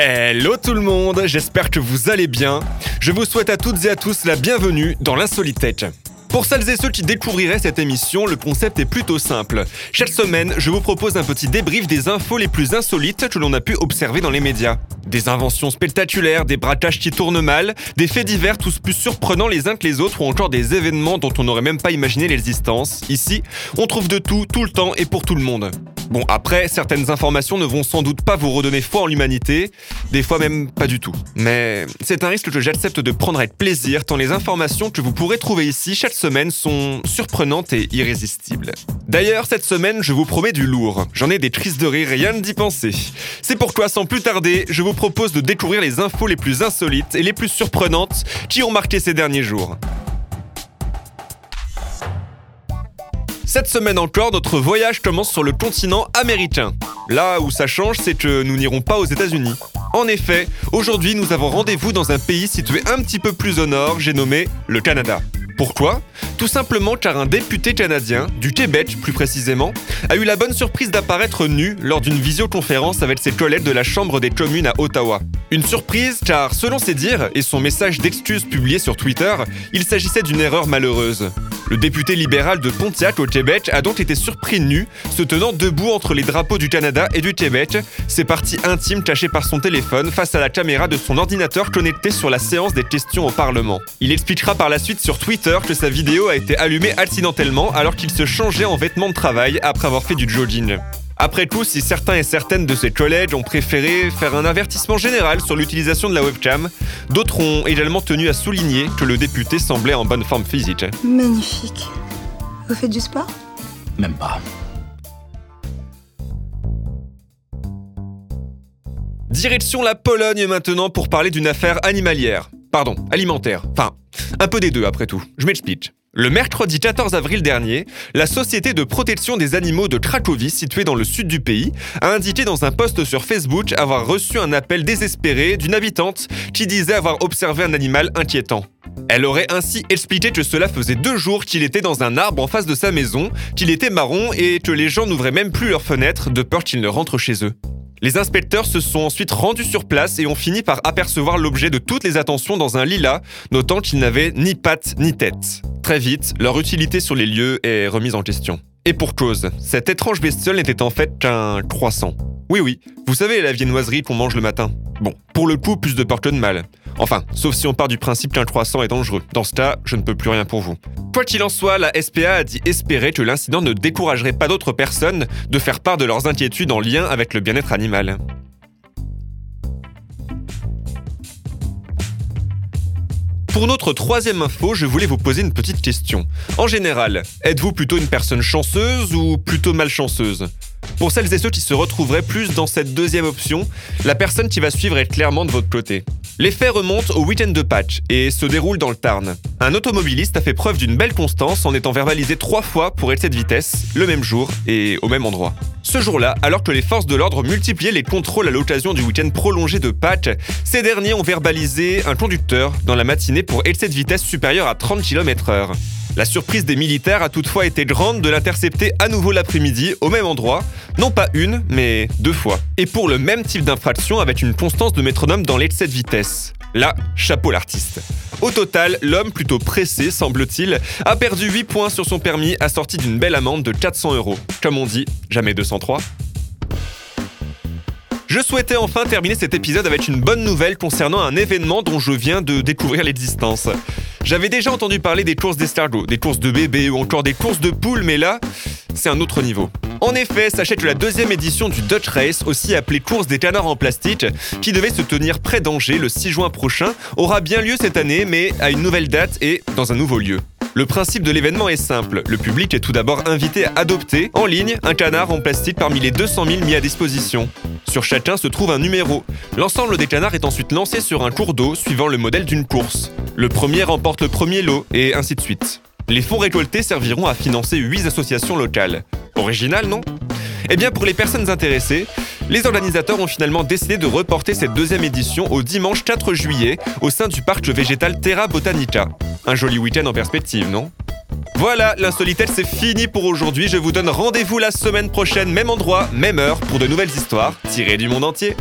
Hello tout le monde, j'espère que vous allez bien. Je vous souhaite à toutes et à tous la bienvenue dans l'Insolitech. Pour celles et ceux qui découvriraient cette émission, le concept est plutôt simple. Chaque semaine, je vous propose un petit débrief des infos les plus insolites que l'on a pu observer dans les médias. Des inventions spectaculaires, des braquages qui tournent mal, des faits divers tous plus surprenants les uns que les autres ou encore des événements dont on n'aurait même pas imaginé l'existence. Ici, on trouve de tout, tout le temps et pour tout le monde. Bon, après, certaines informations ne vont sans doute pas vous redonner foi en l'humanité, des fois même pas du tout. Mais c'est un risque que j'accepte de prendre avec plaisir, tant les informations que vous pourrez trouver ici chaque semaine sont surprenantes et irrésistibles. D'ailleurs, cette semaine, je vous promets du lourd. J'en ai des crises de rire, rien d'y penser. C'est pourquoi, sans plus tarder, je vous propose de découvrir les infos les plus insolites et les plus surprenantes qui ont marqué ces derniers jours. Cette semaine encore, notre voyage commence sur le continent américain. Là où ça change, c'est que nous n'irons pas aux États-Unis. En effet, aujourd'hui, nous avons rendez-vous dans un pays situé un petit peu plus au nord, j'ai nommé le Canada. Pourquoi? Tout simplement car un député canadien, du Québec plus précisément, a eu la bonne surprise d'apparaître nu lors d'une visioconférence avec ses collègues de la Chambre des communes à Ottawa. Une surprise car, selon ses dires et son message d'excuse publié sur Twitter, il s'agissait d'une erreur malheureuse. Le député libéral de Pontiac au Québec a donc été surpris nu, se tenant debout entre les drapeaux du Canada et du Québec, ses parties intimes cachées par son téléphone face à la caméra de son ordinateur connecté sur la séance des questions au Parlement. Il expliquera par la suite sur Twitter que sa vidéo a été allumée accidentellement alors qu'il se changeait en vêtements de travail après avoir fait du jogging. Après tout, si certains et certaines de ses collègues ont préféré faire un avertissement général sur l'utilisation de la webcam, d'autres ont également tenu à souligner que le député semblait en bonne forme physique. Magnifique. Vous faites du sport? Même pas. Direction la Pologne maintenant pour parler d'une affaire animalière. Pardon, alimentaire. Enfin, un peu des deux après tout. Je m'explique. Le mercredi 14 avril dernier, la Société de protection des animaux de Cracovie, située dans le sud du pays, a indiqué dans un post sur Facebook avoir reçu un appel désespéré d'une habitante qui disait avoir observé un animal inquiétant. Elle aurait ainsi expliqué que cela faisait deux jours qu'il était dans un arbre en face de sa maison, qu'il était marron et que les gens n'ouvraient même plus leurs fenêtres de peur qu'il ne rentre chez eux. Les inspecteurs se sont ensuite rendus sur place et ont fini par apercevoir l'objet de toutes les attentions dans un lilas, notant qu'il n'avait ni pattes ni tête. Très vite, leur utilité sur les lieux est remise en question. Et pour cause, cette étrange bestiole n'était en fait qu'un croissant. Oui oui, vous savez la viennoiserie qu'on mange le matin. Bon, pour le coup, plus de peur que de mal. Enfin, sauf si on part du principe qu'un croissant est dangereux. Dans ce cas, je ne peux plus rien pour vous. Quoi qu'il en soit, la SPA a dit espérer que l'incident ne découragerait pas d'autres personnes de faire part de leurs inquiétudes en lien avec le bien-être animal. Pour notre troisième info, je voulais vous poser une petite question. En général, êtes-vous plutôt une personne chanceuse ou plutôt malchanceuse? Pour celles et ceux qui se retrouveraient plus dans cette deuxième option, la personne qui va suivre est clairement de votre côté. Les faits remontent au week-end de Patch et se déroulent dans le Tarn. Un automobiliste a fait preuve d'une belle constance en étant verbalisé trois fois pour excès de vitesse, le même jour et au même endroit. Ce jour-là, alors que les forces de l'ordre multipliaient les contrôles à l'occasion du week-end prolongé de Pâques, ces derniers ont verbalisé un conducteur dans la matinée pour excès de vitesse supérieur à 30 km/h. La surprise des militaires a toutefois été grande de l'intercepter à nouveau l'après-midi au même endroit, non pas une, mais deux fois. Et pour le même type d'infraction avec une constance de métronome dans l'excès de vitesse. Là, chapeau l'artiste. Au total, l'homme, plutôt pressé, semble-t-il, a perdu 8 points sur son permis assorti d'une belle amende de 400 euros. Comme on dit, jamais 203. Je souhaitais enfin terminer cet épisode avec une bonne nouvelle concernant un événement dont je viens de découvrir l'existence. J'avais déjà entendu parler des courses d'escargots, des courses de bébés ou encore des courses de poules, mais là, c'est un autre niveau. En effet, sachez que la deuxième édition du Dutch Race, aussi appelée course des canards en plastique, qui devait se tenir près d'Angers le 6 juin prochain, aura bien lieu cette année, mais à une nouvelle date et dans un nouveau lieu. Le principe de l'événement est simple. Le public est tout d'abord invité à adopter, en ligne, un canard en plastique parmi les 200 000 mis à disposition. Sur chacun se trouve un numéro. L'ensemble des canards est ensuite lancé sur un cours d'eau suivant le modèle d'une course. Le premier remporte le premier lot, et ainsi de suite. Les fonds récoltés serviront à financer 8 associations locales. Original, non? Eh bien, pour les personnes intéressées, les organisateurs ont finalement décidé de reporter cette deuxième édition au dimanche 4 juillet au sein du parc végétal Terra Botanica. Un joli week-end en perspective, non? Voilà, l'insolitel c'est fini pour aujourd'hui. Je vous donne rendez-vous la semaine prochaine, même endroit, même heure, pour de nouvelles histoires tirées du monde entier.